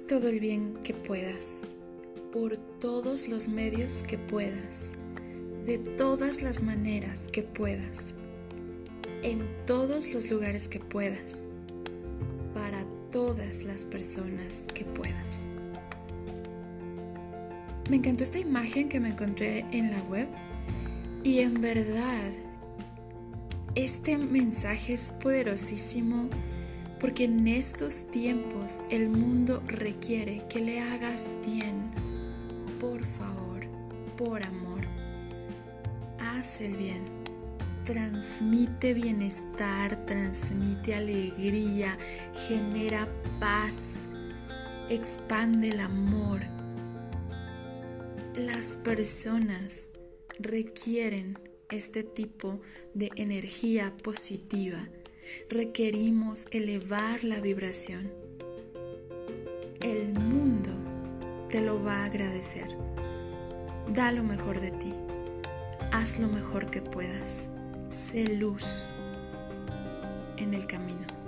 todo el bien que puedas, por todos los medios que puedas, de todas las maneras que puedas, en todos los lugares que puedas, para todas las personas que puedas. Me encantó esta imagen que me encontré en la web y en verdad este mensaje es poderosísimo porque en estos tiempos el mundo requiere que le hagas bien. Por favor, por amor, haz el bien. Transmite bienestar, transmite alegría, genera paz, expande el amor. Las personas requieren este tipo de energía positiva, requerimos elevar la vibración. El mundo te lo va a agradecer. Da lo mejor de ti. Haz lo mejor que puedas. Sé luz en el camino.